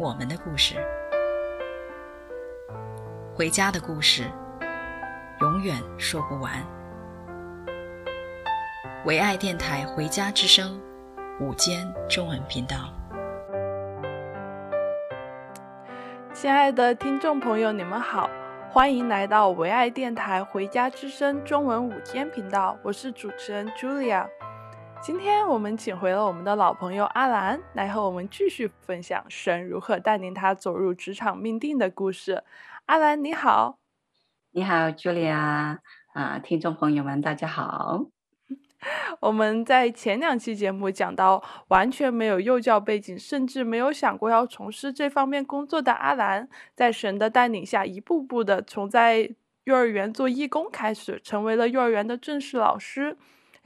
我们的故事，回家的故事，永远说不完。唯爱电台《回家之声》午间中文频道，亲爱的听众朋友，你们好，欢迎来到唯爱电台《回家之声》中文午间频道，我是主持人 Julia。今天我们请回了我们的老朋友阿兰，来和我们继续分享神如何带领他走入职场命定的故事。阿兰你好，你好，Julia 啊，听众朋友们大家好。我们在前两期节目讲到，完全没有幼教背景，甚至没有想过要从事这方面工作的阿兰，在神的带领下，一步步的从在幼儿园做义工开始，成为了幼儿园的正式老师。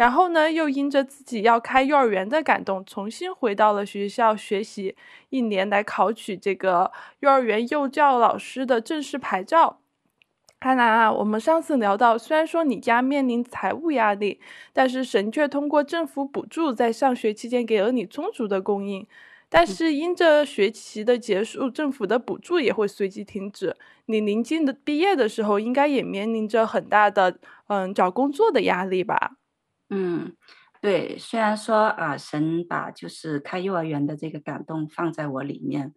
然后呢，又因着自己要开幼儿园的感动，重新回到了学校学习一年，来考取这个幼儿园幼教老师的正式牌照。阿兰啊，我们上次聊到，虽然说你家面临财务压力，但是神却通过政府补助，在上学期间给了你充足的供应。但是因着学期的结束，政府的补助也会随即停止。你临近的毕业的时候，应该也面临着很大的嗯找工作的压力吧？嗯，对，虽然说啊，神把就是开幼儿园的这个感动放在我里面，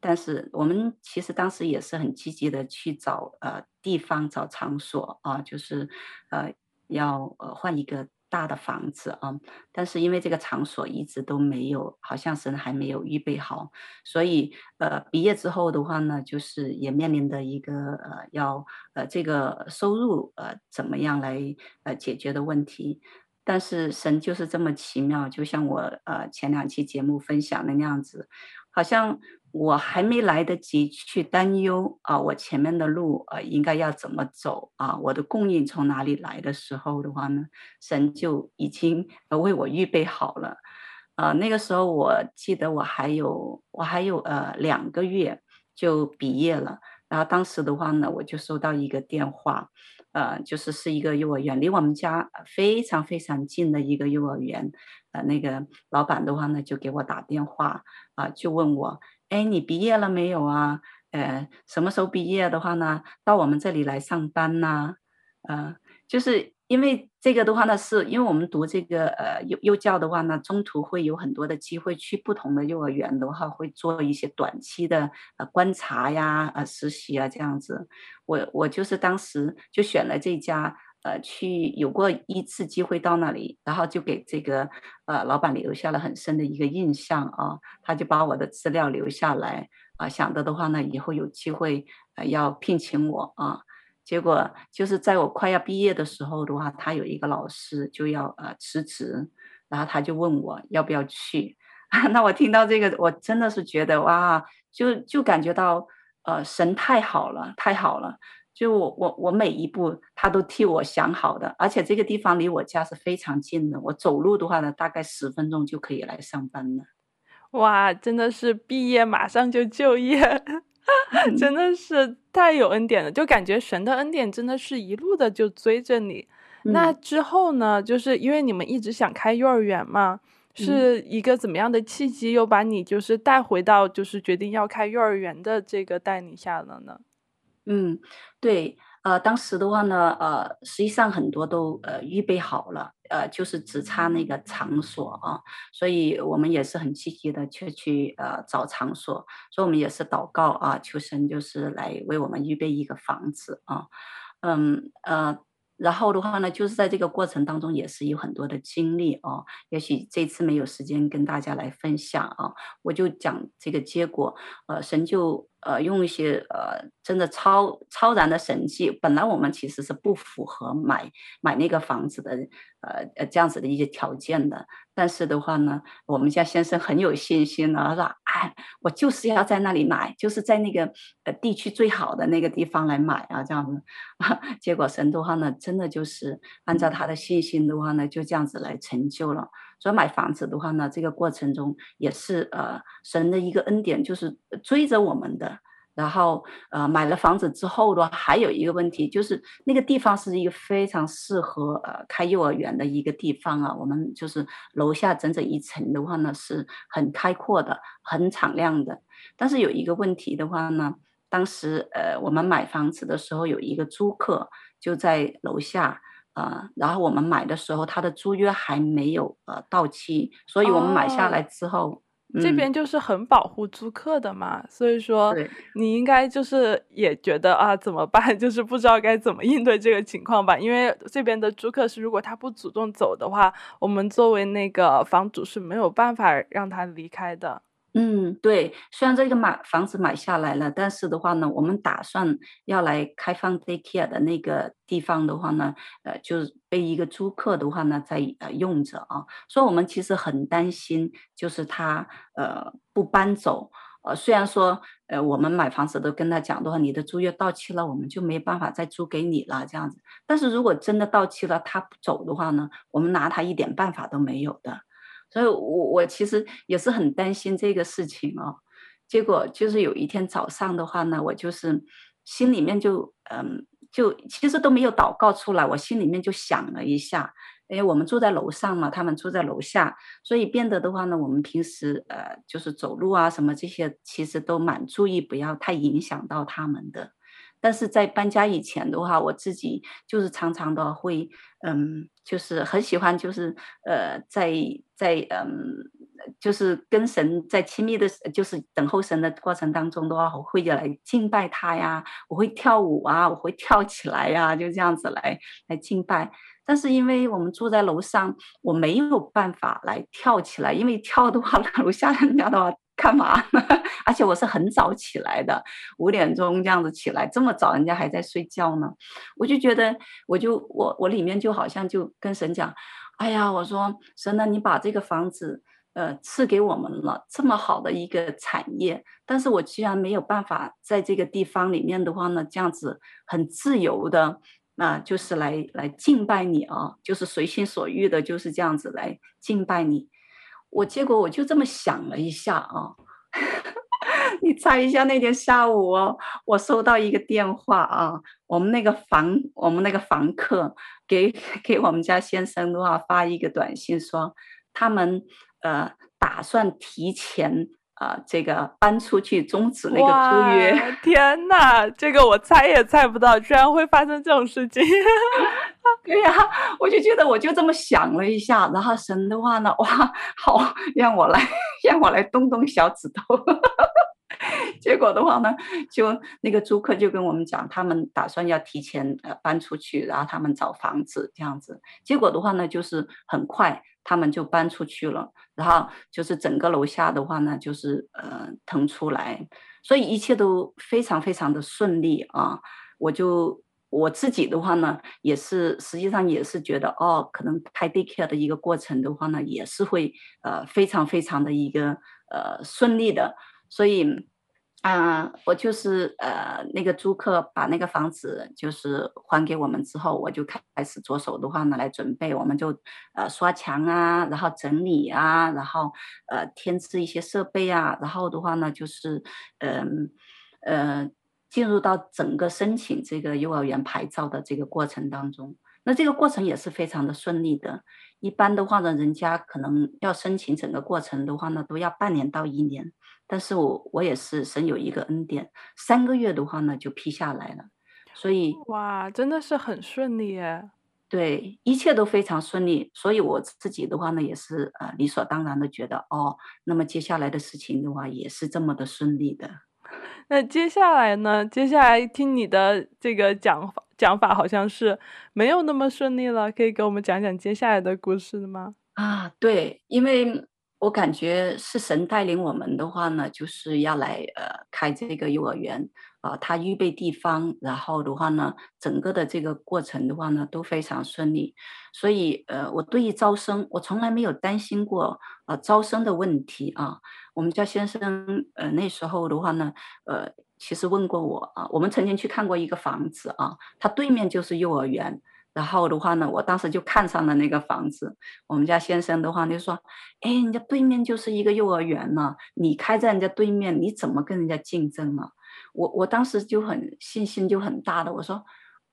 但是我们其实当时也是很积极的去找呃地方、找场所啊，就是呃要呃换一个大的房子啊，但是因为这个场所一直都没有，好像神还没有预备好，所以呃毕业之后的话呢，就是也面临的一个呃要呃这个收入呃怎么样来呃解决的问题。但是神就是这么奇妙，就像我呃前两期节目分享的那样子，好像我还没来得及去担忧啊，我前面的路呃应该要怎么走啊，我的供应从哪里来的时候的话呢，神就已经为我预备好了。呃，那个时候我记得我还有我还有呃两个月就毕业了，然后当时的话呢，我就收到一个电话。呃，就是是一个幼儿园，离我们家非常非常近的一个幼儿园。呃，那个老板的话呢，就给我打电话啊、呃，就问我，哎，你毕业了没有啊？呃，什么时候毕业的话呢？到我们这里来上班呢？呃，就是。因为这个的话呢，是因为我们读这个呃幼幼教的话呢，中途会有很多的机会去不同的幼儿园的话，会做一些短期的呃观察呀、呃实习啊这样子。我我就是当时就选了这家，呃去有过一次机会到那里，然后就给这个呃老板留下了很深的一个印象啊，他就把我的资料留下来啊，想着的话呢，以后有机会呃要聘请我啊。结果就是在我快要毕业的时候的话，他有一个老师就要呃辞职，然后他就问我要不要去。那我听到这个，我真的是觉得哇，就就感觉到呃神太好了，太好了。就我我我每一步他都替我想好的，而且这个地方离我家是非常近的，我走路的话呢，大概十分钟就可以来上班了。哇，真的是毕业马上就就业。真的是太有恩典了，就感觉神的恩典真的是一路的就追着你。嗯、那之后呢，就是因为你们一直想开幼儿园嘛，是一个怎么样的契机又把你就是带回到就是决定要开幼儿园的这个带领下了呢？嗯，对。呃，当时的话呢，呃，实际上很多都呃预备好了，呃，就是只差那个场所啊，所以我们也是很积极的去去呃找场所，所以我们也是祷告啊，求神就是来为我们预备一个房子啊，嗯呃。然后的话呢，就是在这个过程当中也是有很多的经历哦。也许这次没有时间跟大家来分享啊，我就讲这个结果。呃，神就呃用一些呃真的超超然的神迹。本来我们其实是不符合买买那个房子的呃呃这样子的一些条件的，但是的话呢，我们家先生很有信心啊，他说哎，我就是要在那里买，就是在那个呃地区最好的那个地方来买啊，这样子。结果神的话呢，真的就是按照他的信心的话呢，就这样子来成就了。所以买房子的话呢，这个过程中也是呃神的一个恩典，就是追着我们的。然后，呃，买了房子之后的话，还有一个问题就是那个地方是一个非常适合呃开幼儿园的一个地方啊。我们就是楼下整整一层的话呢，是很开阔的，很敞亮的。但是有一个问题的话呢，当时呃我们买房子的时候有一个租客就在楼下，呃，然后我们买的时候他的租约还没有呃到期，所以我们买下来之后。哦这边就是很保护租客的嘛，嗯、所以说你应该就是也觉得啊怎么办，就是不知道该怎么应对这个情况吧。因为这边的租客是如果他不主动走的话，我们作为那个房主是没有办法让他离开的。嗯，对，虽然这个买房子买下来了，但是的话呢，我们打算要来开放 daycare 的那个地方的话呢，呃，就是被一个租客的话呢在呃用着啊，所以我们其实很担心，就是他呃不搬走，呃，虽然说呃我们买房子都跟他讲的话，你的租约到期了，我们就没办法再租给你了这样子，但是如果真的到期了，他不走的话呢，我们拿他一点办法都没有的。所以我，我其实也是很担心这个事情哦。结果就是有一天早上的话呢，我就是心里面就嗯，就其实都没有祷告出来，我心里面就想了一下，因为我们住在楼上嘛，他们住在楼下，所以变得的话呢，我们平时呃就是走路啊什么这些，其实都蛮注意，不要太影响到他们的。但是在搬家以前的话，我自己就是常常的会，嗯，就是很喜欢，就是呃，在在嗯，就是跟神在亲密的，就是等候神的过程当中的话，我会来敬拜他呀，我会跳舞啊，我会跳起来呀，就这样子来来敬拜。但是因为我们住在楼上，我没有办法来跳起来，因为跳的话，楼下人家的话。干嘛呢？而且我是很早起来的，五点钟这样子起来，这么早人家还在睡觉呢。我就觉得，我就我我里面就好像就跟神讲，哎呀，我说神呢，你把这个房子呃赐给我们了，这么好的一个产业，但是我居然没有办法在这个地方里面的话呢，这样子很自由的，那、呃、就是来来敬拜你啊，就是随心所欲的，就是这样子来敬拜你。我结果我就这么想了一下啊，你猜一下那天下午哦，我收到一个电话啊，我们那个房我们那个房客给给我们家先生的话发一个短信说，他们呃打算提前。啊、呃，这个搬出去终止那个租约，天呐，这个我猜也猜不到，居然会发生这种事情。对呀、啊，我就觉得我就这么想了一下，然后神的话呢，哇，好，让我来，让我来动动小指头。结果的话呢，就那个租客就跟我们讲，他们打算要提前呃搬出去，然后他们找房子这样子。结果的话呢，就是很快。他们就搬出去了，然后就是整个楼下的话呢，就是呃腾出来，所以一切都非常非常的顺利啊。我就我自己的话呢，也是实际上也是觉得哦，可能开 daycare 的一个过程的话呢，也是会呃非常非常的一个呃顺利的，所以。啊、我就是呃，那个租客把那个房子就是还给我们之后，我就开始着手的话呢来准备，我们就呃刷墙啊，然后整理啊，然后呃添置一些设备啊，然后的话呢就是嗯呃，呃进入到整个申请这个幼儿园牌照的这个过程当中，那这个过程也是非常的顺利的。一般的话呢，人家可能要申请整个过程的话呢，都要半年到一年。但是我我也是神有一个恩典，三个月的话呢就批下来了，所以哇，真的是很顺利耶。对，一切都非常顺利，所以我自己的话呢也是呃理所当然的觉得哦，那么接下来的事情的话也是这么的顺利的。那接下来呢？接下来听你的这个讲法。讲法好像是没有那么顺利了，可以给我们讲讲接下来的故事吗？啊，对，因为我感觉是神带领我们的话呢，就是要来呃开这个幼儿园，啊，他预备地方，然后的话呢，整个的这个过程的话呢，都非常顺利。所以，呃，我对于招生，我从来没有担心过啊招生的问题啊。我们家先生，呃，那时候的话呢，呃，其实问过我啊，我们曾经去看过一个房子啊，它对面就是幼儿园。然后的话呢，我当时就看上了那个房子。我们家先生的话就说：“哎，人家对面就是一个幼儿园呢，你开在人家对面，你怎么跟人家竞争呢？”我我当时就很信心就很大的，我说：“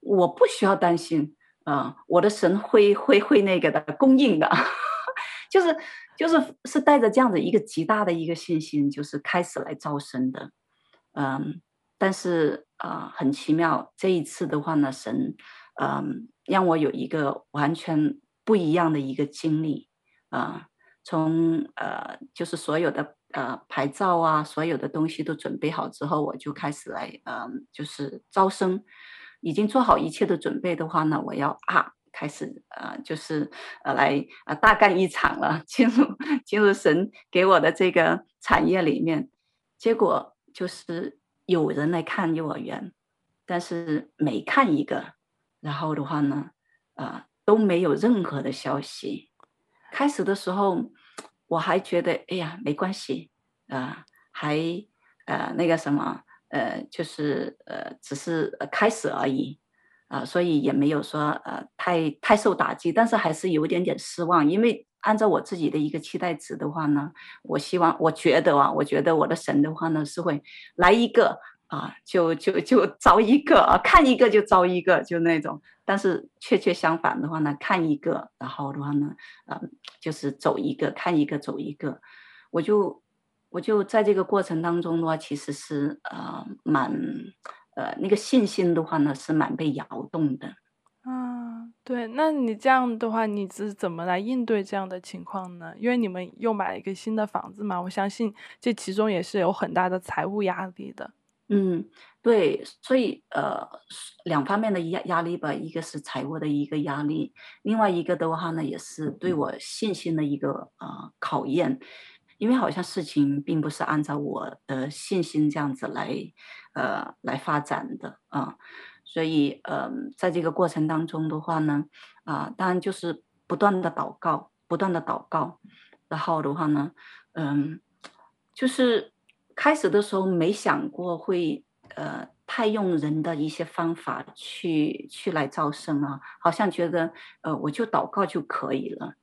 我不需要担心啊，我的神会会会那个的供应的。”就是就是是带着这样的一个极大的一个信心，就是开始来招生的。嗯，但是啊，呃，很奇妙，这一次的话呢，神嗯。让我有一个完全不一样的一个经历啊、从呃就是所有的呃牌照啊，所有的东西都准备好之后，我就开始来嗯、就是招生，已经做好一切的准备的话呢，我要啊开始呃就是呃来啊、呃、大干一场了，进入进入神给我的这个产业里面，结果就是有人来看幼儿园，但是每看一个。然后的话呢，啊、都没有任何的消息。开始的时候，我还觉得，哎呀，没关系，啊、还呃那个什么，呃，就是呃，只是开始而已，啊、所以也没有说呃太太受打击，但是还是有点点失望，因为按照我自己的一个期待值的话呢，我希望，我觉得啊，我觉得我的神的话呢是会来一个。啊，就就就招一个啊，看一个就招一个，就那种。但是确确相反的话呢，看一个，然后的话呢，呃，就是走一个，看一个走一个。我就我就在这个过程当中的话，其实是呃蛮呃那个信心的话呢是蛮被摇动的。啊，对，那你这样的话，你是怎么来应对这样的情况呢？因为你们又买了一个新的房子嘛，我相信这其中也是有很大的财务压力的。嗯，对，所以呃，两方面的压压力吧，一个是财务的一个压力，另外一个的话呢，也是对我信心的一个呃考验，因为好像事情并不是按照我的信心这样子来呃来发展的啊、呃，所以呃，在这个过程当中的话呢，啊、当然就是不断的祷告，不断的祷告，然后的话呢，嗯、就是。开始的时候没想过会呃太用人的一些方法去去来招生啊，好像觉得呃我就祷告就可以了，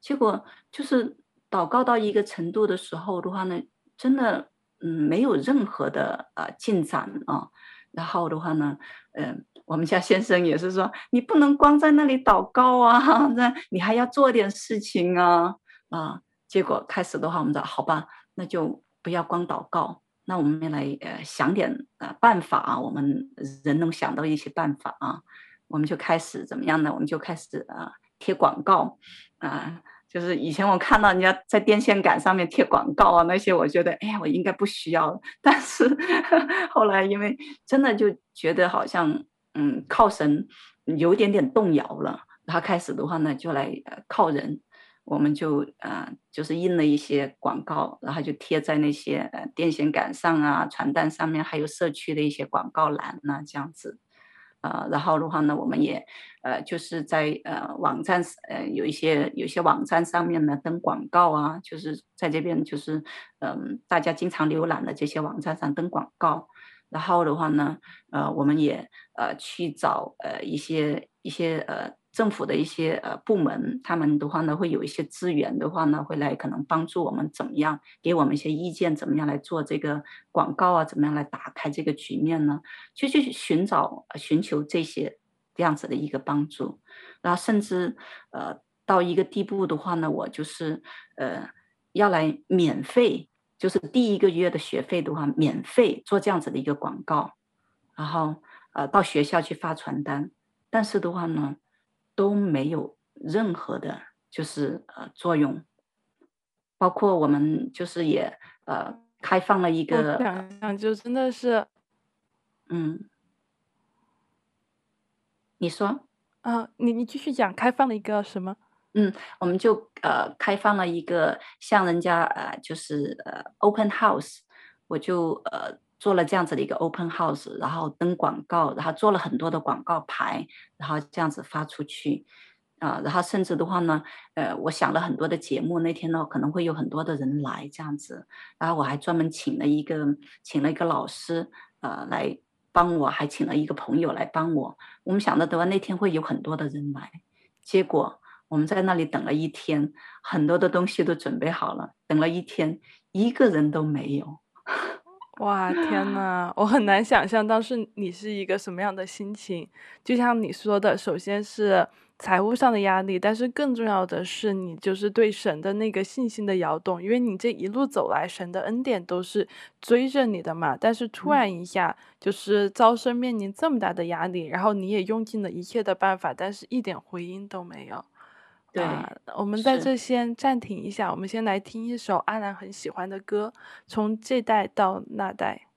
结果就是祷告到一个程度的时候的话呢，真的嗯没有任何的呃进展啊，然后的话呢，嗯、呃、我们家先生也是说你不能光在那里祷告啊，那你还要做点事情啊啊，结果开始的话我们说好吧，那就。不要光祷告，那我们来呃想点呃办法啊，我们人能想到一些办法啊，我们就开始怎么样呢？我们就开始呃贴广告啊，就是以前我看到人家在电线杆上面贴广告啊，那些我觉得哎呀，我应该不需要，但是 后来因为真的就觉得好像嗯靠神有点点动摇了，然后开始的话呢就来呃靠人。我们就呃，就是印了一些广告，然后就贴在那些电线杆上啊、传单上面，还有社区的一些广告栏呐、这样子。呃，然后的话呢，我们也呃，就是在呃网站呃有一些有一些网站上面呢登广告啊，就是在这边就是嗯、大家经常浏览的这些网站上登广告。然后的话呢，呃，我们也呃去找呃一些一些呃。政府的一些呃部门，他们的话呢，会有一些资源的话呢，会来可能帮助我们怎么样，给我们一些意见，怎么样来做这个广告啊，怎么样来打开这个局面呢？就去寻找、寻求这些这样子的一个帮助，然后甚至呃到一个地步的话呢，我就是呃要来免费，就是第一个月的学费的话，免费做这样子的一个广告，然后呃到学校去发传单，但是的话呢。都没有任何的，就是呃作用，包括我们就是也呃开放了一个，想想就真的是，嗯，你说。啊，你你继续讲，开放了一个什么？嗯，我们就呃开放了一个像人家呃就是呃 open house，我就呃做了这样子的一个 open house，然后登广告，然后做了很多的广告牌，然后这样子发出去，啊、然后甚至的话呢，呃，我想了很多的节目，那天呢可能会有很多的人来这样子，然后我还专门请了一个请了一个老师，呃，来帮我，还请了一个朋友来帮我。我们想着的话，那天会有很多的人来，结果我们在那里等了一天，很多的东西都准备好了，等了一天，一个人都没有。哇，天 呐，我很难想象当时你是一个什么样的心情。就像你说的，首先是财务上的压力，但是更重要的是你就是对神的那个信心的摇动，因为你这一路走来，神的恩典都是追着你的嘛。但是突然一下，就是招生面临这么大的压力，然后你也用尽了一切的办法，但是一点回音都没有。对，我们在这先暂停一下，我们先来听一首阿兰很喜欢的歌，从这代到那代。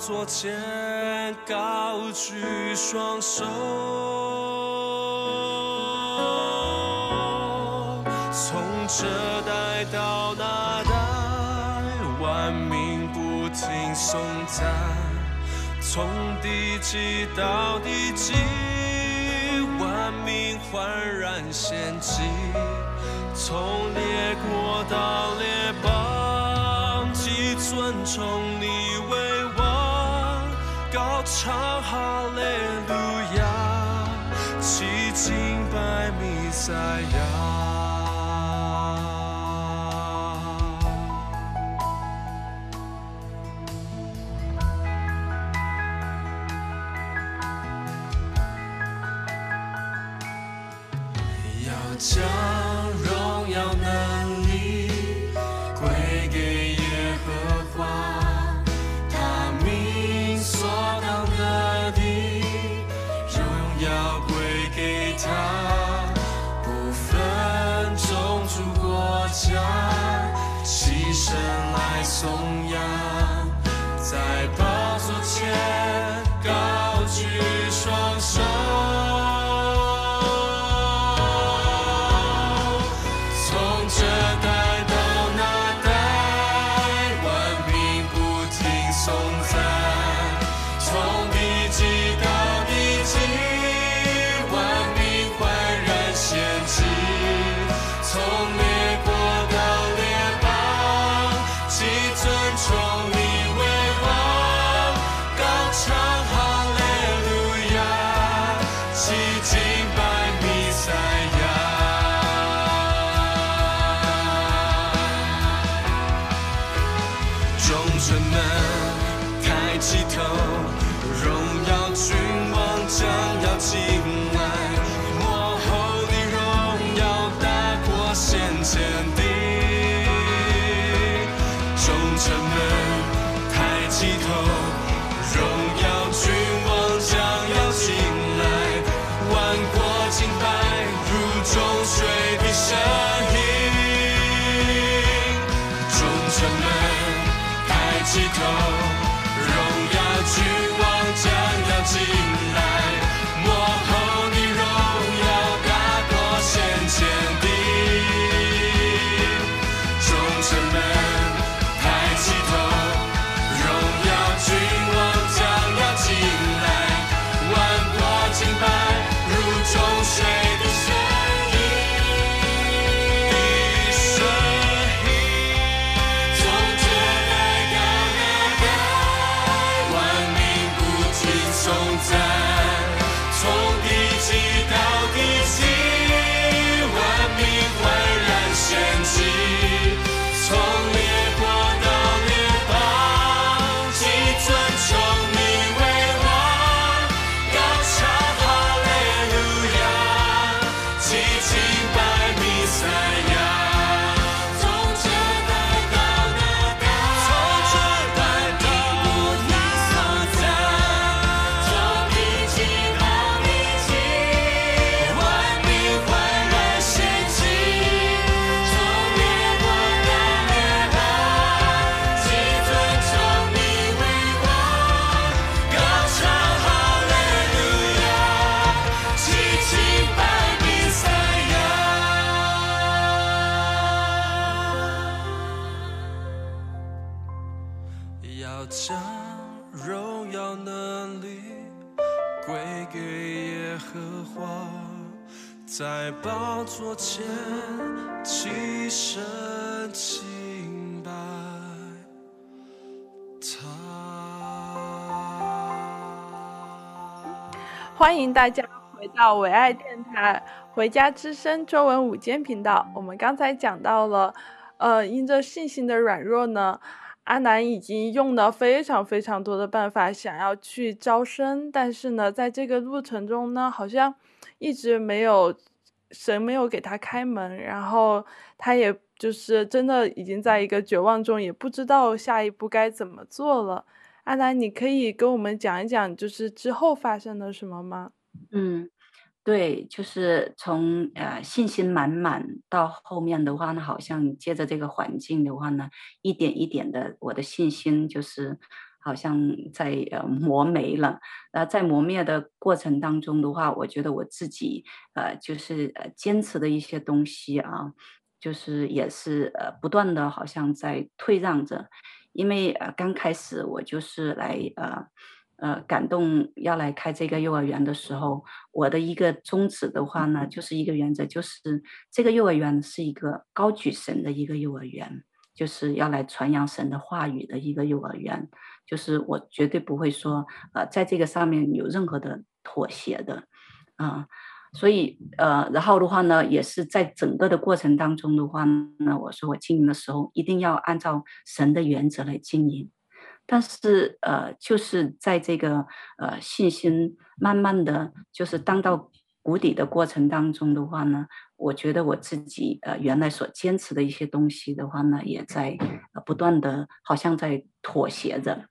座前高举双手。从这代到那代，万民不停颂赞；从地极到地极，万民焕然献祭；从列国到列邦，既尊崇你，唱哈利路亚，齐敬拜弥赛亚。荣耀君王将要进座前起身清白他。欢迎大家回到唯爱电台《回家之声》中文午间频道。我们刚才讲到了，呃，因着信心的软弱呢。阿南已经用了非常非常多的办法，想要去招生，但是呢，在这个路程中呢，好像一直没有神没有给他开门，然后他也就是真的已经在一个绝望中，也不知道下一步该怎么做了。阿南，你可以跟我们讲一讲，就是之后发生了什么吗？嗯。对，就是从呃信心满满到后面的话呢，好像接着这个环境的话呢，一点一点的，我的信心就是好像在呃磨没了。那在磨灭的过程当中的话，我觉得我自己呃就是呃坚持的一些东西啊，就是也是呃不断的好像在退让着，因为呃刚开始我就是来呃。呃，感动要来开这个幼儿园的时候，我的一个宗旨的话呢，就是一个原则，就是这个幼儿园是一个高举神的一个幼儿园，就是要来传扬神的话语的一个幼儿园，就是我绝对不会说，呃，在这个上面有任何的妥协的，啊、所以呃，然后的话呢，也是在整个的过程当中的话呢，我说我经营的时候，一定要按照神的原则来经营。但是，呃，就是在这个呃信心慢慢的就是当到谷底的过程当中的话呢，我觉得我自己呃原来所坚持的一些东西的话呢，也在呃不断的，好像在妥协着，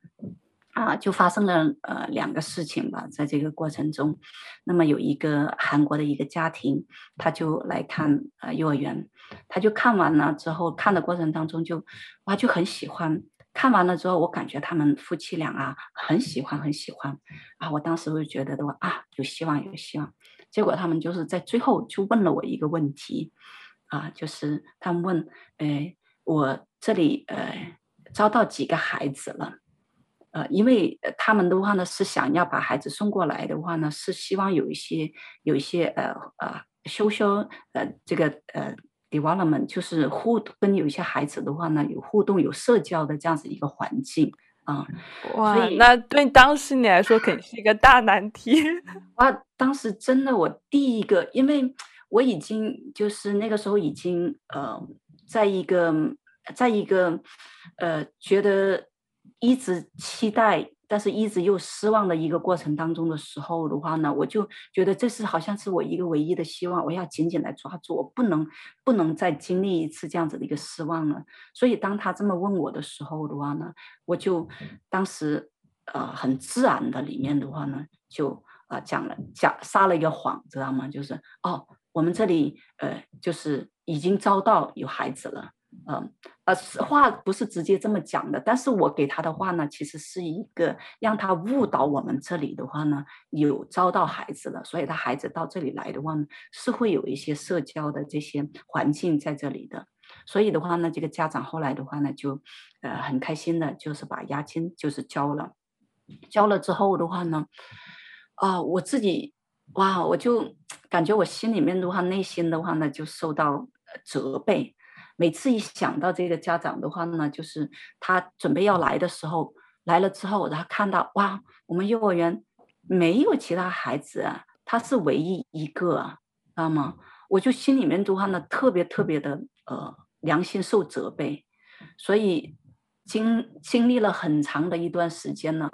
啊，就发生了呃两个事情吧，在这个过程中，那么有一个韩国的一个家庭，他就来看呃幼儿园，他就看完了之后，看的过程当中就哇就很喜欢。看完了之后，我感觉他们夫妻俩啊很喜欢，很喜欢啊！我当时就觉得的话啊，有希望，有希望。结果他们就是在最后就问了我一个问题啊，就是他们问，呃，我这里呃招到几个孩子了？呃，因为他们的话呢是想要把孩子送过来的话呢，是希望有一些有一些呃呃修修呃这个呃。development 就是互跟有一些孩子的话呢，有互动、有社交的这样子一个环境啊。哇，所以那对当时你来说肯定是一个大难题。哇，当时真的，我第一个，因为我已经就是那个时候已经呃，在一个在一个呃，觉得一直期待。但是一直又失望的一个过程当中的时候的话呢，我就觉得这是好像是我一个唯一的希望，我要紧紧来抓住，我不能不能再经历一次这样子的一个失望了。所以当他这么问我的时候的话呢，我就当时呃很自然的里面的话呢，就啊、呃、讲了讲撒了一个谎，知道吗？就是哦，我们这里呃就是已经招到有孩子了。嗯，呃，话不是直接这么讲的，但是我给他的话呢，其实是一个让他误导我们这里的话呢，有招到孩子了，所以他孩子到这里来的话呢，是会有一些社交的这些环境在这里的，所以的话呢，这个家长后来的话呢，就呃很开心的，就是把押金就是交了，交了之后的话呢，啊、我自己哇，我就感觉我心里面的话，内心的话呢，就受到责备。每次一想到这个家长的话呢，就是他准备要来的时候，来了之后，然后看到哇，我们幼儿园没有其他孩子啊，他是唯一一个啊，知道吗？我就心里面的话呢，特别特别的呃良心受责备，所以经经历了很长的一段时间呢，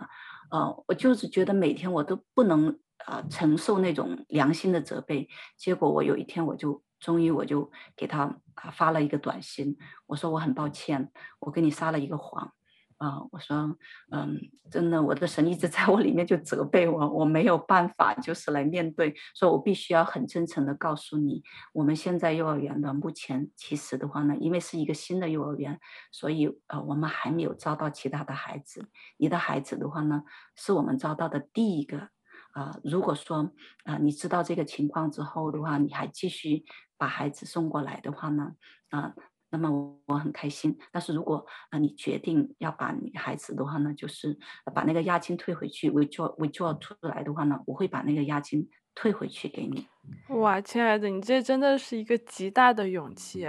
呃，我就是觉得每天我都不能啊、承受那种良心的责备，结果我有一天我就。终于我就给他啊发了一个短信，我说我很抱歉，我给你撒了一个谎，啊，我说嗯，真的，我的神一直在我里面就责备我，我没有办法就是来面对，所以我必须要很真诚的告诉你，我们现在幼儿园的目前其实的话呢，因为是一个新的幼儿园，所以呃我们还没有招到其他的孩子，你的孩子的话呢，是我们招到的第一个。啊、如果说啊、你知道这个情况之后的话，你还继续把孩子送过来的话呢，啊、呃，那么我我很开心。但是如果啊你决定要把你孩子的话呢，就是把那个押金退回去，withdraw withdraw 出来的话呢，我会把那个押金退回去给你。哇，亲爱的，你这真的是一个极大的勇气。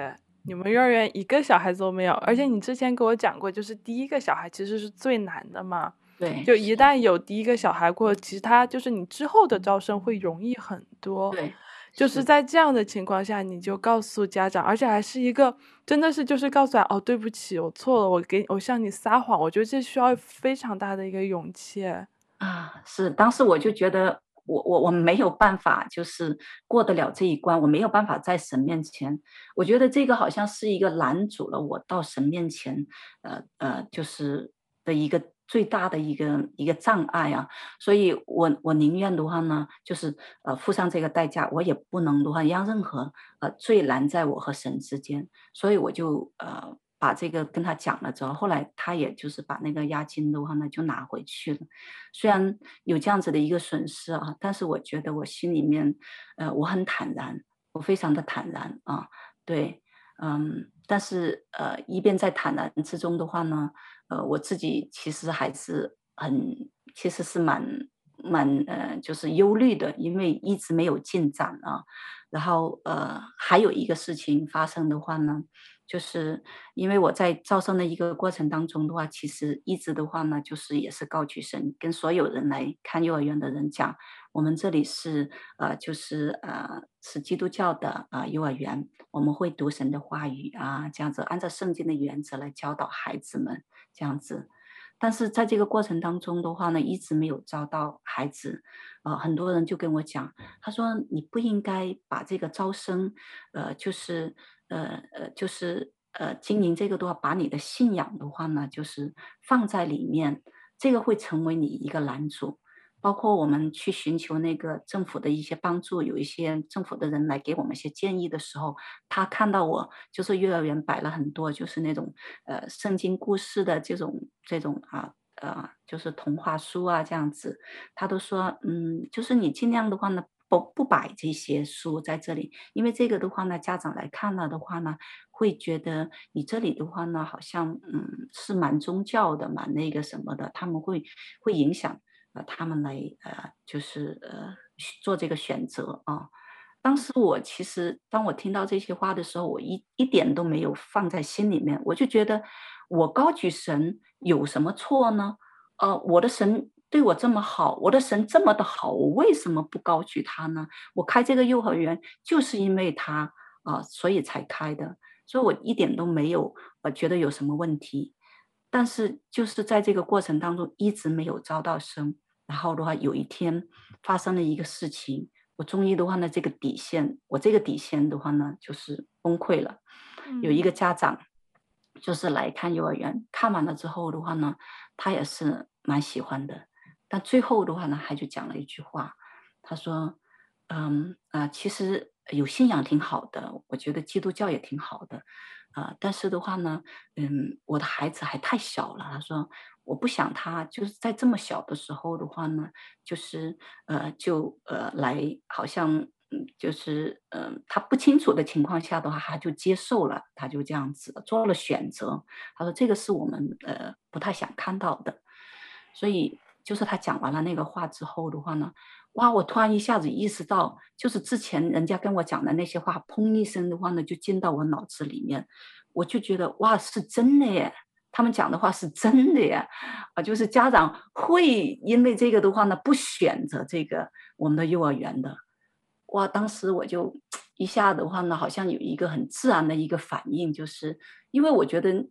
你们幼儿园一个小孩子都没有，而且你之前给我讲过，就是第一个小孩其实是最难的嘛。对，就一旦有第一个小孩过，其他就是你之后的招生会容易很多。对，就是在这样的情况下，你就告诉家长，而且还是一个真的是就是告诉他哦，对不起，我错了，我给我向你撒谎。我觉得这需要非常大的一个勇气。啊，是，当时我就觉得我我我没有办法，就是过得了这一关，我没有办法在神面前，我觉得这个好像是一个拦阻了我到神面前，呃呃，就是的一个。最大的一个一个障碍啊，所以我我宁愿的话呢，就是呃付上这个代价，我也不能的话让任何呃罪拦在我和神之间，所以我就呃把这个跟他讲了之后，后来他也就是把那个押金的话呢就拿回去了，虽然有这样子的一个损失啊，但是我觉得我心里面呃我很坦然，我非常的坦然啊，对，嗯，但是呃一边在坦然之中的话呢。呃，我自己其实还是很，其实是蛮蛮呃，就是忧虑的，因为一直没有进展啊。然后呃，还有一个事情发生的话呢，就是因为我在招生的一个过程当中的话，其实一直的话呢，就是也是高举神，跟所有人来看幼儿园的人讲，我们这里是呃，就是呃，是基督教的啊、幼儿园，我们会读神的话语啊，这样子按照圣经的原则来教导孩子们。这样子，但是在这个过程当中的话呢，一直没有招到孩子，呃，很多人就跟我讲，他说你不应该把这个招生，呃，就是，呃呃，就是呃经营这个的话，把你的信仰的话呢，就是放在里面，这个会成为你一个拦阻。包括我们去寻求那个政府的一些帮助，有一些政府的人来给我们一些建议的时候，他看到我就是幼儿园摆了很多就是那种呃圣经故事的这种这种啊呃就是童话书啊这样子，他都说嗯，就是你尽量的话呢不不摆这些书在这里，因为这个的话呢家长来看了的话呢会觉得你这里的话呢好像嗯是蛮宗教的蛮那个什么的，他们会会影响。他们来呃，就是呃做这个选择啊。当时我其实当我听到这些话的时候，我一一点都没有放在心里面。我就觉得我高举神有什么错呢？呃，我的神对我这么好，我的神这么的好，我为什么不高举他呢？我开这个幼儿园就是因为他啊，所以才开的，所以我一点都没有呃觉得有什么问题。但是就是在这个过程当中，一直没有招到生。然后的话，有一天发生了一个事情，我终于的话呢，这个底线，我这个底线的话呢，就是崩溃了。有一个家长就是来看幼儿园，看完了之后的话呢，他也是蛮喜欢的，但最后的话呢，他就讲了一句话，他说：“嗯啊、呃，其实有信仰挺好的，我觉得基督教也挺好的，啊、但是的话呢，嗯，我的孩子还太小了。”他说。我不想他就是在这么小的时候的话呢，就是呃，就呃来，好像嗯，就是嗯、他不清楚的情况下的话，他就接受了，他就这样子做了选择。他说这个是我们呃不太想看到的，所以就是他讲完了那个话之后的话呢，哇，我突然一下子意识到，就是之前人家跟我讲的那些话，砰一声的话呢，就进到我脑子里面，我就觉得哇，是真的耶。他们讲的话是真的呀，啊，就是家长会因为这个的话呢，不选择这个我们的幼儿园的，哇！当时我就 一下的话呢，好像有一个很自然的一个反应，就是因为我觉得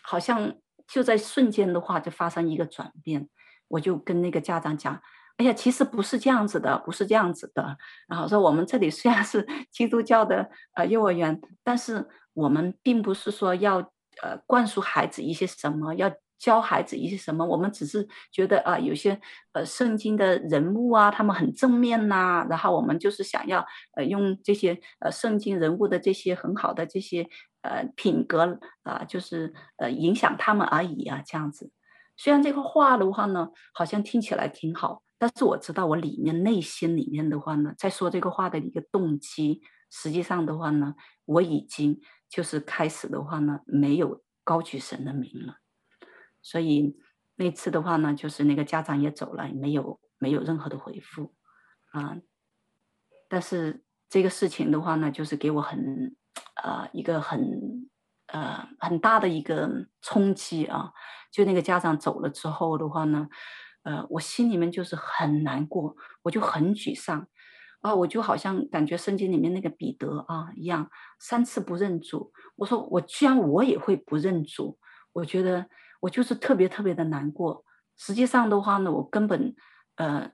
好像就在瞬间的话就发生一个转变，我就跟那个家长讲，哎呀，其实不是这样子的，不是这样子的。然后说我们这里虽然是 基督教的呃幼儿园，但是我们并不是说要。呃，灌输孩子一些什么，要教孩子一些什么？我们只是觉得啊、有些呃圣经的人物啊，他们很正面呐、然后我们就是想要呃用这些呃圣经人物的这些很好的这些呃品格啊、就是呃影响他们而已啊，这样子。虽然这个话的话呢，好像听起来挺好，但是我知道我里面内心里面的话呢，在说这个话的一个动机，实际上的话呢，我已经。就是开始的话呢，没有高举神的名了。所以那次的话呢，就是那个家长也走了，没有没有任何的回复啊。但是这个事情的话呢，就是给我很、呃、一个很呃很大的一个冲击啊。就那个家长走了之后的话呢，呃，我心里面就是很难过，我就很沮丧啊，我就好像感觉圣经里面那个彼得啊一样，三次不认主。我说我居然我也会不认主，我觉得。我就是特别特别的难过。实际上的话呢，我根本呃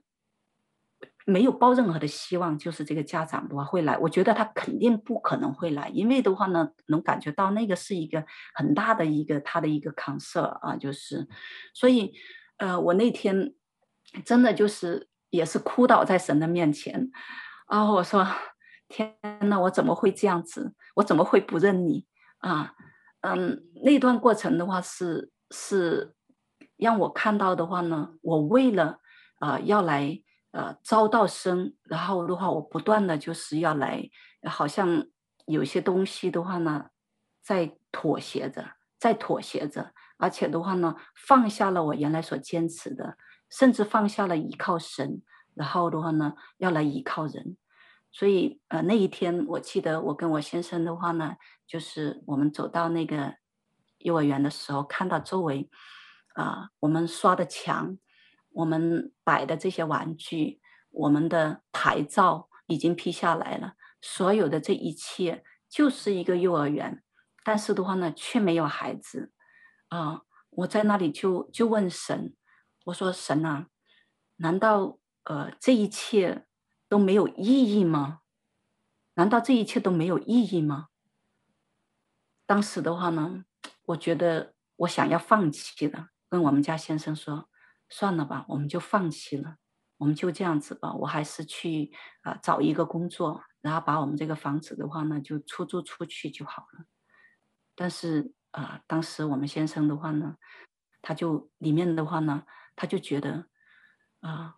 没有抱任何的希望，就是这个家长的话会来。我觉得他肯定不可能会来，因为的话呢，能感觉到那个是一个很大的一个他的一个 concern 啊，就是，所以呃，我那天真的就是也是哭倒在神的面前啊，我说天呐，我怎么会这样子？我怎么会不认你啊？嗯，那段过程的话是。是让我看到的话呢，我为了啊、呃、要来呃招到生，然后的话我不断的就是要来，好像有些东西的话呢，在妥协着，在妥协着，而且的话呢，放下了我原来所坚持的，甚至放下了依靠神，然后的话呢，要来依靠人。所以呃那一天我记得我跟我先生的话呢，就是我们走到那个。幼儿园的时候，看到周围，啊、我们刷的墙，我们摆的这些玩具，我们的牌照已经批下来了。所有的这一切就是一个幼儿园，但是的话呢，却没有孩子。啊、我在那里就就问神，我说神啊，难道呃这一切都没有意义吗？难道这一切都没有意义吗？当时的话呢？我觉得我想要放弃了，跟我们家先生说，算了吧，我们就放弃了，我们就这样子吧，我还是去啊、找一个工作，然后把我们这个房子的话呢就出租出去就好了。但是啊、当时我们先生的话呢，他就里面的话呢，他就觉得啊、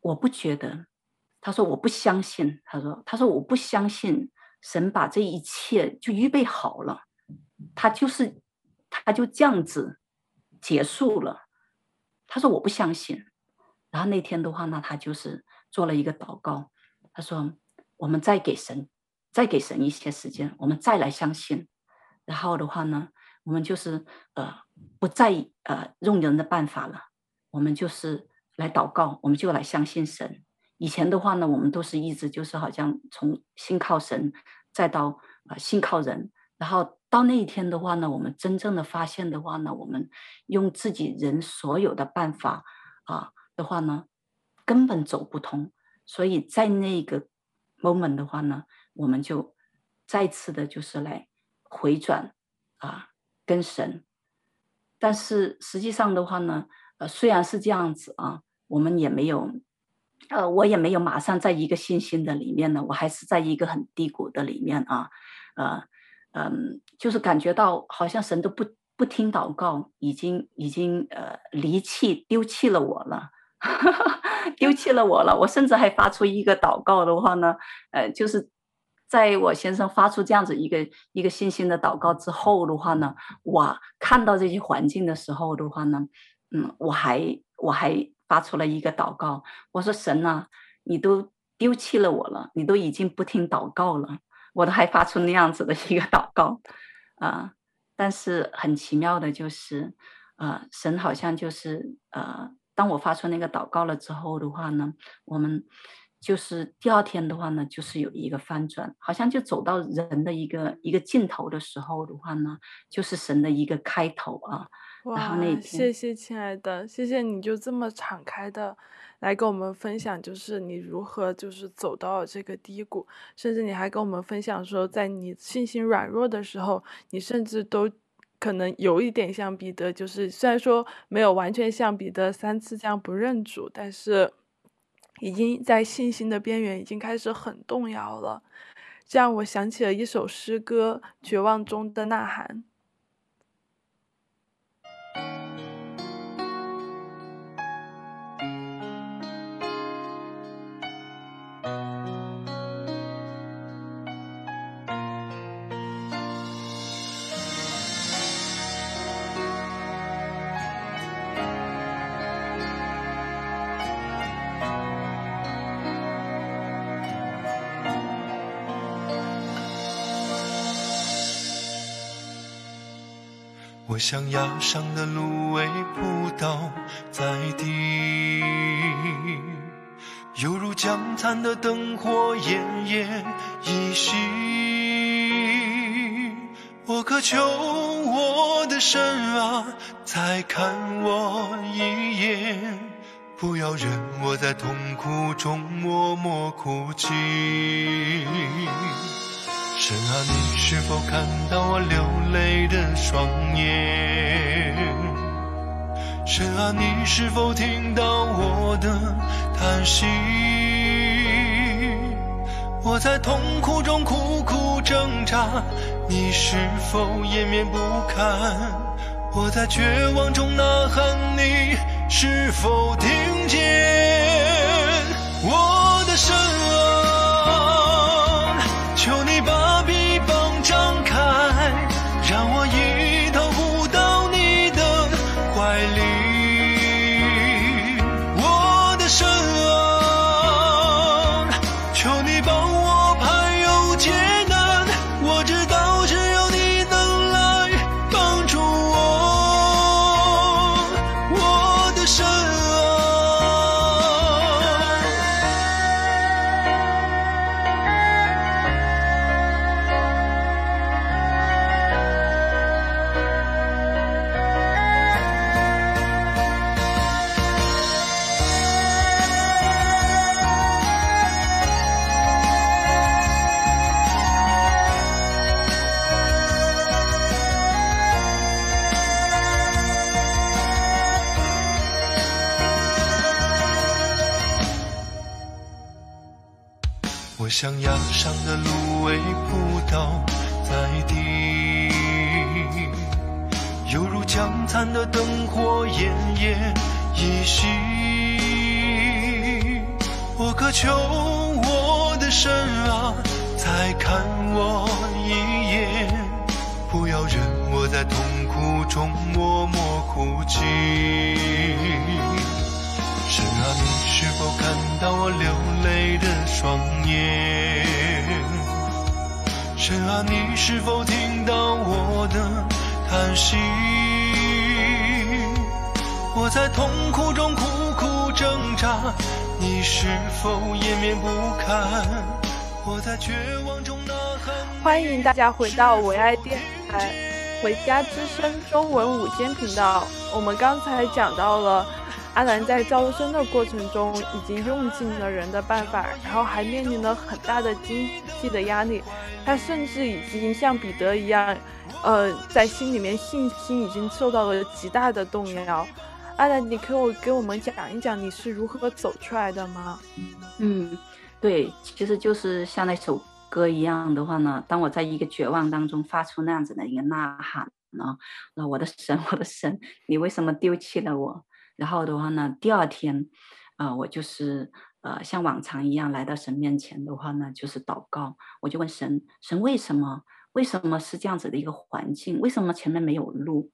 我不觉得，他说我不相信，他说他说我不相信神把这一切就预备好了。他就是，他就这样子结束了。他说我不相信。然后那天的话呢，他就是做了一个祷告。他说我们再给神，再给神一些时间，我们再来相信。然后的话呢，我们就是呃不再呃用人的办法了，我们就是来祷告，我们就来相信神。以前的话呢，我们都是一直就是好像从信靠神，再到呃信靠人，然后。到那一天的话呢，我们真正的发现的话呢，我们用自己人所有的办法啊的话呢，根本走不通。所以在那个 moment 的话呢，我们就再次的就是来回转啊，跟神。但是实际上的话呢，呃，虽然是这样子啊，我们也没有，呃，我也没有马上在一个信心的里面呢，我还是在一个很低谷的里面啊，呃。嗯，就是感觉到好像神都不不听祷告，已经已经呃离弃丢弃了我了，丢弃了我了。我甚至还发出一个祷告的话呢，呃，就是在我先生发出这样子一个一个信心的祷告之后的话呢，我看到这些环境的时候的话呢，嗯，我还我还发出了一个祷告，我说神啊，你都丢弃了我了，你都已经不听祷告了。我都还发出那样子的一个祷告，啊、但是很奇妙的就是，啊、呃，神好像就是，呃，当我发出那个祷告了之后的话呢，我们就是第二天的话呢，就是有一个翻转，好像就走到人的一个一个尽头的时候的话呢，就是神的一个开头啊。哇，然后那谢谢亲爱的，谢谢你就这么敞开的来跟我们分享，就是你如何就是走到了这个低谷，甚至你还跟我们分享说，在你信心软弱的时候，你甚至都可能有一点像彼得，就是虽然说没有完全像彼得三次这样不认主，但是已经在信心的边缘已经开始很动摇了。这让我想起了一首诗歌《绝望中的呐喊》。我像压上的芦苇扑倒在地，犹如江残的灯火奄奄一息。我渴求我的神啊，再看我一眼，不要任我在痛苦中默默哭泣。神啊，你是否看到我流泪的双眼？神啊，你是否听到我的叹息？我在痛苦中苦苦挣扎，你是否掩面不堪？我在绝望中呐喊，你是否听见？我的声像压伤的芦苇扑倒在地，犹如将残的灯火奄奄一息。我渴求我的神啊，再看我一眼，不要任我在痛苦中默默哭泣。神啊，你是否看到我流泪的双眼？神啊，你是否听到我的叹息？我在痛苦中苦苦挣扎，你是否掩面不看？我在绝望中呐喊。欢迎大家回到唯爱电台《回家之声》中文午间频道。我们刚才讲到了。阿兰在招生的过程中已经用尽了人的办法，然后还面临了很大的经济的压力。他甚至已经像彼得一样，呃，在心里面信心已经受到了极大的动摇。阿兰，你可以给我们讲一讲你是如何走出来的吗？嗯，对，其实就是像那首歌一样的话呢，当我在一个绝望当中发出那样子的一个呐喊呢，那我的神，我的神，你为什么丢弃了我？然后的话呢，第二天，呃，我就是呃像往常一样来到神面前的话呢，就是祷告，我就问神，神为什么？为什么是这样子的一个环境？为什么前面没有路？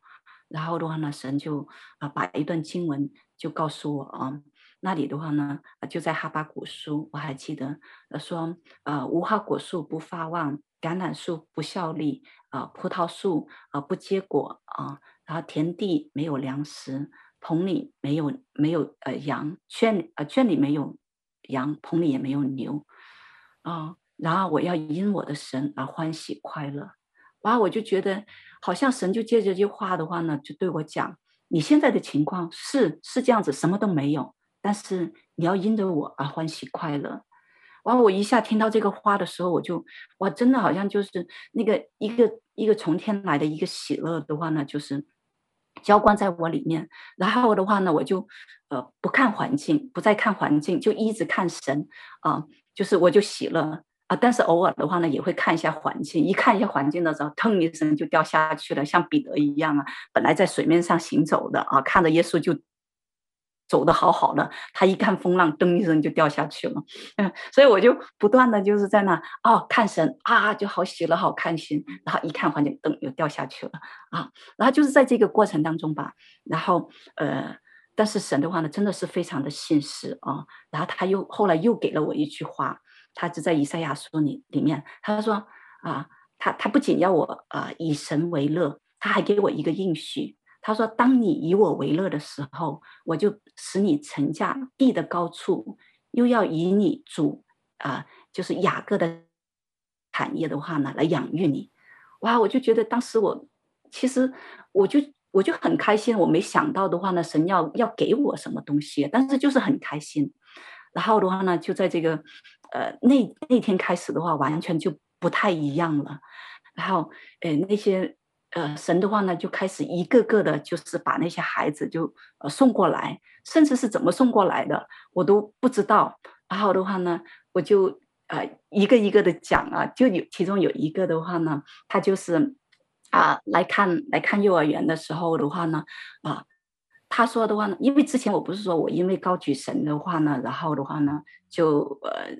然后的话呢，神就啊、把一段经文就告诉我啊，那里的话呢，就在哈巴谷书，我还记得，呃说呃无花果树不发旺，橄榄树不效力，啊、葡萄树啊、不结果啊、然后田地没有粮食。棚里没有没有呃羊，圈里呃圈里没有羊，棚里也没有牛，啊、然后我要因我的神而欢喜快乐，然后我就觉得好像神就借这句话的话呢，就对我讲，你现在的情况是是这样子，什么都没有，但是你要因着我而欢喜快乐，然后我一下听到这个话的时候，我就哇，真的好像就是那个一个一个从天来的一个喜乐的话呢，就是。浇灌在我里面，然后的话呢，我就呃不看环境，不再看环境，就一直看神啊、就是我就喜乐啊、但是偶尔的话呢，也会看一下环境，一看一下环境的时候，腾一声就掉下去了，像彼得一样啊，本来在水面上行走的啊，看着耶稣就。走的好好的，他一看风浪，噔一声就掉下去了。嗯，所以我就不断的就是在那哦看神啊，就好喜乐，好开心。然后一看环境，噔又掉下去了啊。然后就是在这个过程当中吧，然后呃，但是神的话呢，真的是非常的信实啊。然后他又后来又给了我一句话，他就在以赛亚书里里面，他说啊，他他不仅要我啊以神为乐。他还给我一个应许，他说：“当你以我为乐的时候，我就使你乘驾地的高处，又要以你主啊、就是雅各的产业的话呢，来养育你。”哇，我就觉得当时我其实我就我就很开心，我没想到的话呢，神要要给我什么东西，但是就是很开心。然后的话呢，就在这个呃那那天开始的话，完全就不太一样了。然后呃那些呃神的话呢，就开始一个个的，就是把那些孩子就呃送过来，甚至是怎么送过来的，我都不知道。然后的话呢，我就呃一个一个的讲啊，就有其中有一个的话呢，他就是啊来看来看幼儿园的时候的话呢啊。他说的话呢，因为之前我不是说我因为高举神的话呢，然后的话呢，就呃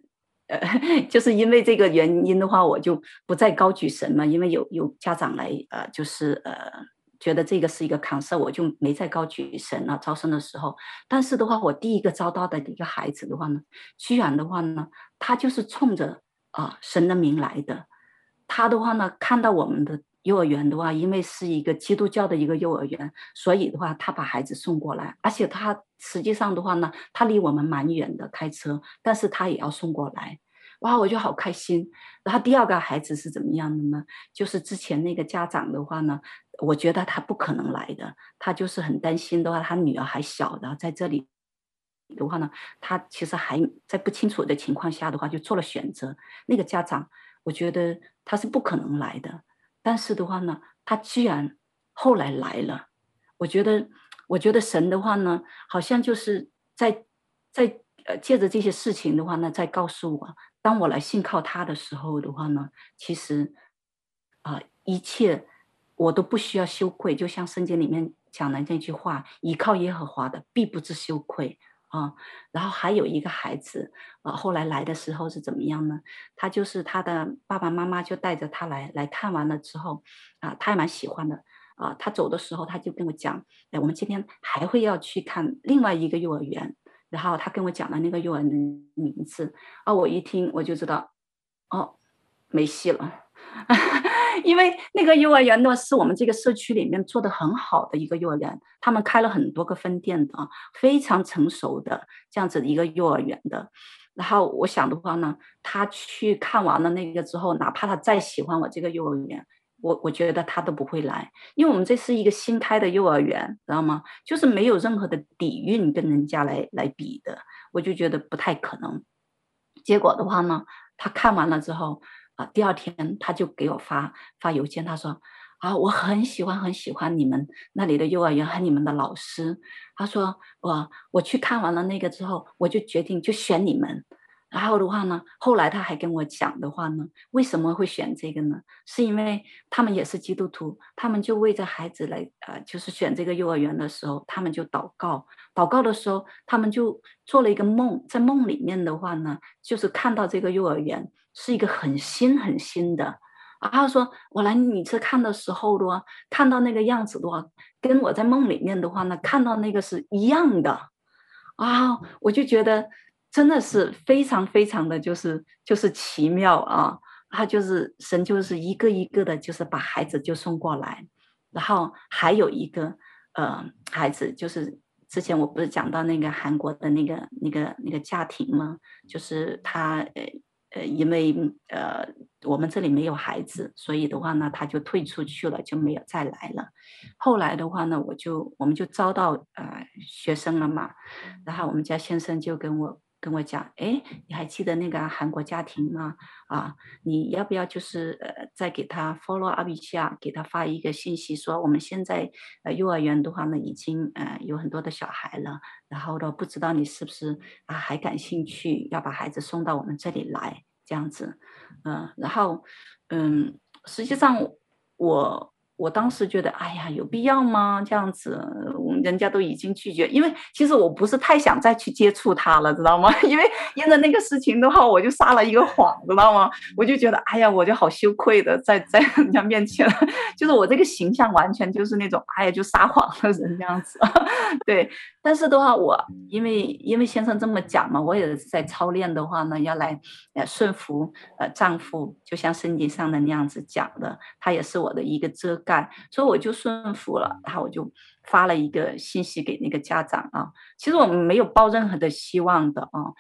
呃，就是因为这个原因的话，我就不再高举神嘛。因为有有家长来呃，就是呃，觉得这个是一个 concern，我就没再高举神了。招生的时候，但是的话，我第一个招到的一个孩子的话呢，居然的话呢，他就是冲着啊、神的名来的。他的话呢，看到我们的。幼儿园的话，因为是一个基督教的一个幼儿园，所以的话，他把孩子送过来，而且他实际上的话呢，他离我们蛮远的，开车，但是他也要送过来，哇，我就好开心。然后第二个孩子是怎么样的呢？就是之前那个家长的话呢，我觉得他不可能来的，他就是很担心的话，他女儿还小的，在这里的话呢，他其实还在不清楚的情况下的话，就做了选择。那个家长，我觉得他是不可能来的。但是的话呢，他居然后来来了，我觉得，我觉得神的话呢，好像就是在在呃借着这些事情的话呢，在告诉我，当我来信靠他的时候的话呢，其实啊、一切我都不需要羞愧，就像圣经里面讲的那句话：“依靠耶和华的，必不知羞愧。”啊，然后还有一个孩子，啊，后来来的时候是怎么样呢？他就是他的爸爸妈妈就带着他来，来看完了之后，啊，他还蛮喜欢的，啊，他走的时候他就跟我讲，哎，我们今天还会要去看另外一个幼儿园，然后他跟我讲了那个幼儿园的名字，啊，我一听我就知道，哦，没戏了。因为那个幼儿园呢，是我们这个社区里面做的很好的一个幼儿园，他们开了很多个分店的，非常成熟的这样子一个幼儿园的。然后我想的话呢，他去看完了那个之后，哪怕他再喜欢我这个幼儿园，我我觉得他都不会来，因为我们这是一个新开的幼儿园，知道吗？就是没有任何的底蕴跟人家来来比的，我就觉得不太可能。结果的话呢，他看完了之后。第二天他就给我发发邮件，他说：“啊，我很喜欢很喜欢你们那里的幼儿园和你们的老师。”他说：“我我去看完了那个之后，我就决定就选你们。”然后的话呢，后来他还跟我讲的话呢，为什么会选这个呢？是因为他们也是基督徒，他们就为着孩子来，呃，就是选这个幼儿园的时候，他们就祷告，祷告的时候，他们就做了一个梦，在梦里面的话呢，就是看到这个幼儿园是一个很新很新的，然后说我来你这看的时候的话，看到那个样子的话，跟我在梦里面的话呢，看到那个是一样的，啊，我就觉得。真的是非常非常的就是就是奇妙啊！他就是神，就是一个一个的，就是把孩子就送过来，然后还有一个呃孩子，就是之前我不是讲到那个韩国的那个那个那个家庭吗？就是他呃呃因为呃我们这里没有孩子，所以的话呢，他就退出去了，就没有再来了。后来的话呢，我就我们就招到呃学生了嘛，然后我们家先生就跟我。跟我讲，哎，你还记得那个韩国家庭吗？啊，你要不要就是呃，再给他 follow up 一下，给他发一个信息，说我们现在呃幼儿园的话呢，已经呃有很多的小孩了，然后呢，不知道你是不是啊还感兴趣，要把孩子送到我们这里来这样子，嗯、然后嗯，实际上我。我当时觉得，哎呀，有必要吗？这样子，人家都已经拒绝，因为其实我不是太想再去接触他了，知道吗？因为因为那个事情的话，我就撒了一个谎，知道吗？我就觉得，哎呀，我就好羞愧的，在在 人家面前，就是我这个形象完全就是那种，哎呀，就撒谎的人这样子。对，但是的话，我因为因为先生这么讲嘛，我也在操练的话呢，要来呃顺服呃丈夫，就像圣经上的那样子讲的，他也是我的一个遮。所以我就顺服了。然后我就发了一个信息给那个家长啊，其实我们没有抱任何的希望的啊。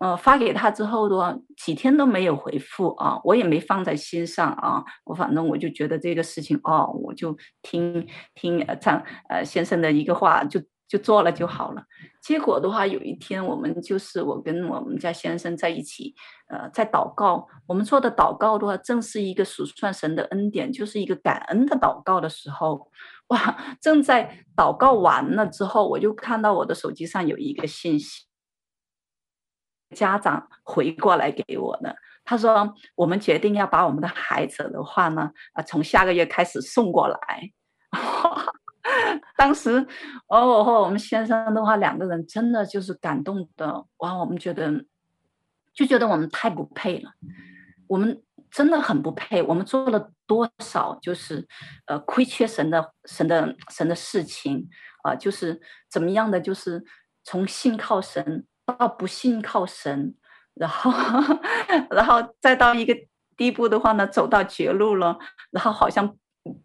呃，发给他之后的话，几天都没有回复啊，我也没放在心上啊。我反正我就觉得这个事情哦，我就听听呃张呃先生的一个话，就就做了就好了。结果的话，有一天我们就是我跟我们家先生在一起，呃，在祷告。我们做的祷告的话，正是一个数算神的恩典，就是一个感恩的祷告的时候，哇！正在祷告完了之后，我就看到我的手机上有一个信息。家长回过来给我的，他说：“我们决定要把我们的孩子的话呢，啊，从下个月开始送过来。” 当时，哦，我和我们先生的话，两个人真的就是感动的，哇，我们觉得就觉得我们太不配了，我们真的很不配，我们做了多少就是呃亏缺神的神的神的事情啊，呃，就是怎么样的，就是从信靠神。到不信靠神，然后，然后再到一个地步的话呢，走到绝路了，然后好像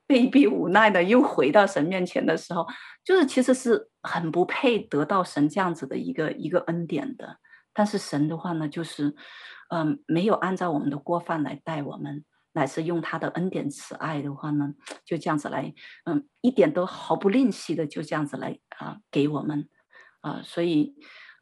被逼无奈的又回到神面前的时候，就是其实是很不配得到神这样子的一个一个恩典的。但是神的话呢，就是，嗯、没有按照我们的过犯来待我们，乃是用他的恩典慈爱的话呢，就这样子来，嗯，一点都毫不吝惜的就这样子来啊、给我们，啊、所以。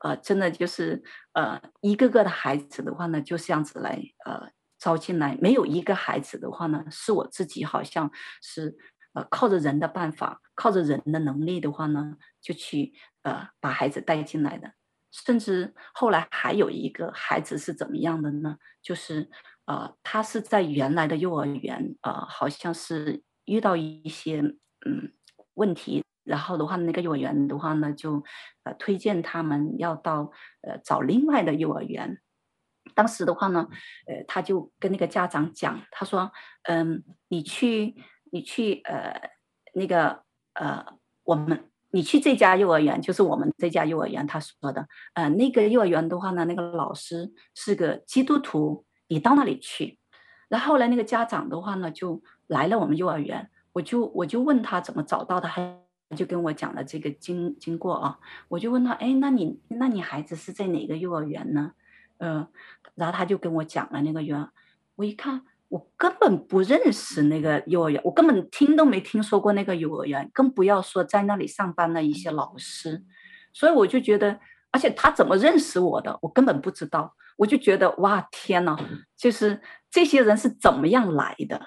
呃，真的就是呃，一个个的孩子的话呢，就这样子来呃招进来。没有一个孩子的话呢，是我自己好像是呃靠着人的办法，靠着人的能力的话呢，就去呃把孩子带进来的。甚至后来还有一个孩子是怎么样的呢？就是呃，他是在原来的幼儿园呃，好像是遇到一些嗯问题。然后的话，那个幼儿园的话呢，就呃推荐他们要到呃找另外的幼儿园。当时的话呢，呃他就跟那个家长讲，他说：“嗯，你去你去呃那个呃我们你去这家幼儿园，就是我们这家幼儿园。”他说的，呃那个幼儿园的话呢，那个老师是个基督徒，你到那里去。然后来，那个家长的话呢，就来了我们幼儿园，我就我就问他怎么找到的，他。就跟我讲了这个经经过啊，我就问他，哎，那你那你孩子是在哪个幼儿园呢？嗯、然后他就跟我讲了那个园，我一看，我根本不认识那个幼儿园，我根本听都没听说过那个幼儿园，更不要说在那里上班的一些老师，所以我就觉得，而且他怎么认识我的，我根本不知道，我就觉得哇，天呐，就是这些人是怎么样来的，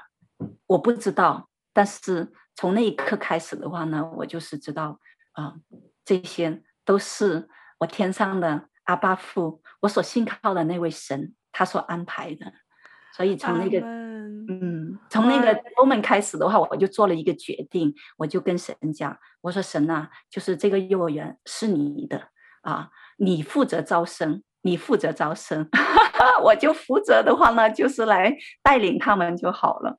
我不知道，但是。从那一刻开始的话呢，我就是知道啊、这些都是我天上的阿爸父，我所信靠的那位神，他所安排的。所以从那个嗯，从那个 moment 开始的话，我就做了一个决定，我就跟神讲，我说神啊，就是这个幼儿园是你的啊，你负责招生，你负责招生，我就负责的话呢，就是来带领他们就好了。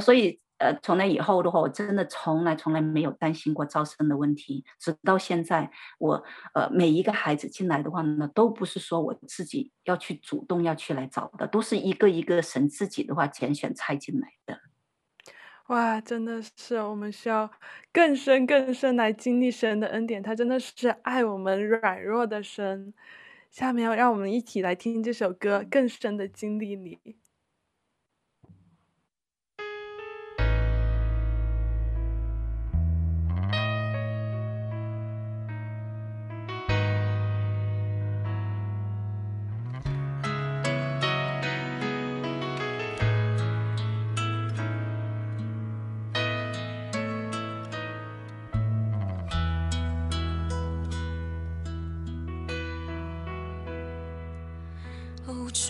所以。呃，从那以后的话，我真的从来从来没有担心过招生的问题。直到现在，我呃每一个孩子进来的话呢，都不是说我自己要去主动要去来找的，都是一个一个神自己的话拣选猜进来的。哇，真的是我们需要更深更深来经历神的恩典，他真的是爱我们软弱的神。下面要让我们一起来听这首歌《更深的经历你》。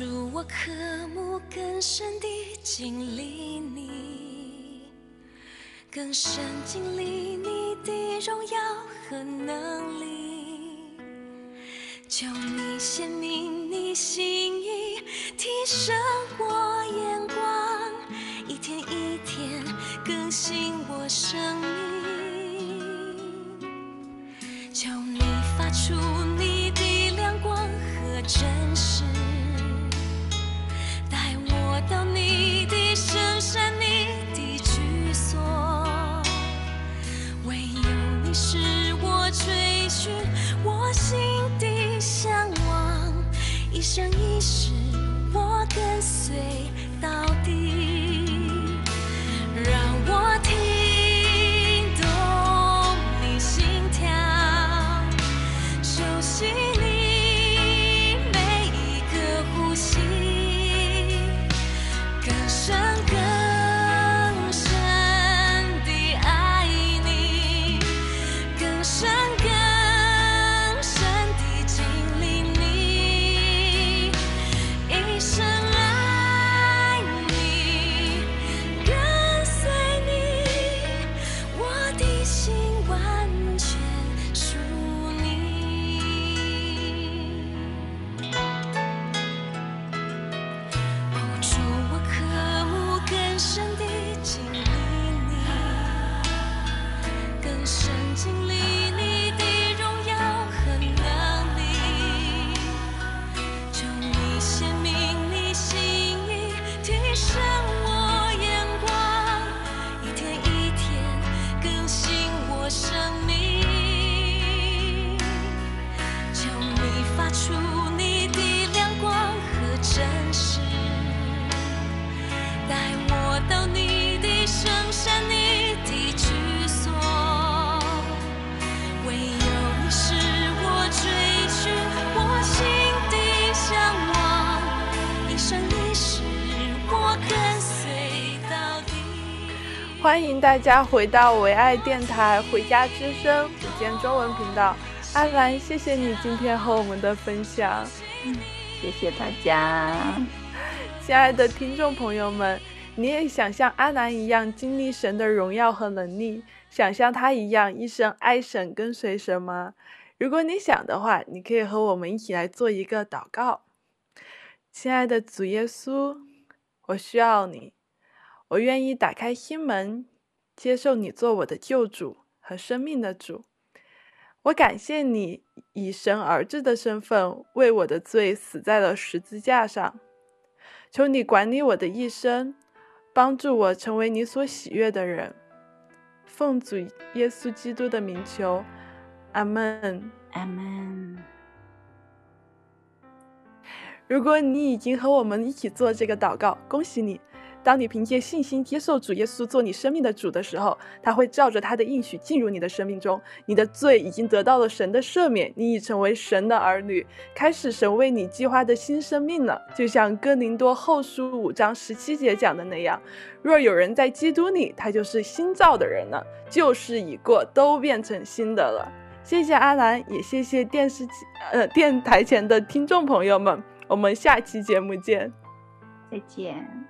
祝我渴慕更深地经历你，更深经历你的荣耀和能力，求你显明你心意，提升大家回到唯爱电台《回家之声》福建中文频道。阿兰，谢谢你今天和我们的分享。嗯，谢谢大家。亲爱的听众朋友们，你也想像阿兰一样经历神的荣耀和能力，想像他一样一生爱神跟随神吗？如果你想的话，你可以和我们一起来做一个祷告。亲爱的主耶稣，我需要你，我愿意打开心门，接受你做我的救主和生命的主。我感谢你以神儿子的身份为我的罪死在了十字架上。求你管理我的一生，帮助我成为你所喜悦的人。奉主耶稣基督的名求。阿门，阿门。如果你已经和我们一起做这个祷告，恭喜你！当你凭借信心接受主耶稣做你生命的主的时候，他会照着他的应许进入你的生命中。你的罪已经得到了神的赦免，你已成为神的儿女，开始神为你计划的新生命了。就像哥林多后书五章十七节讲的那样：若有人在基督里，他就是新造的人了，旧事已过，都变成新的了。谢谢阿兰，也谢谢电视机呃电台前的听众朋友们，我们下期节目见，再见。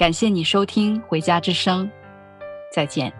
感谢你收听《回家之声》，再见。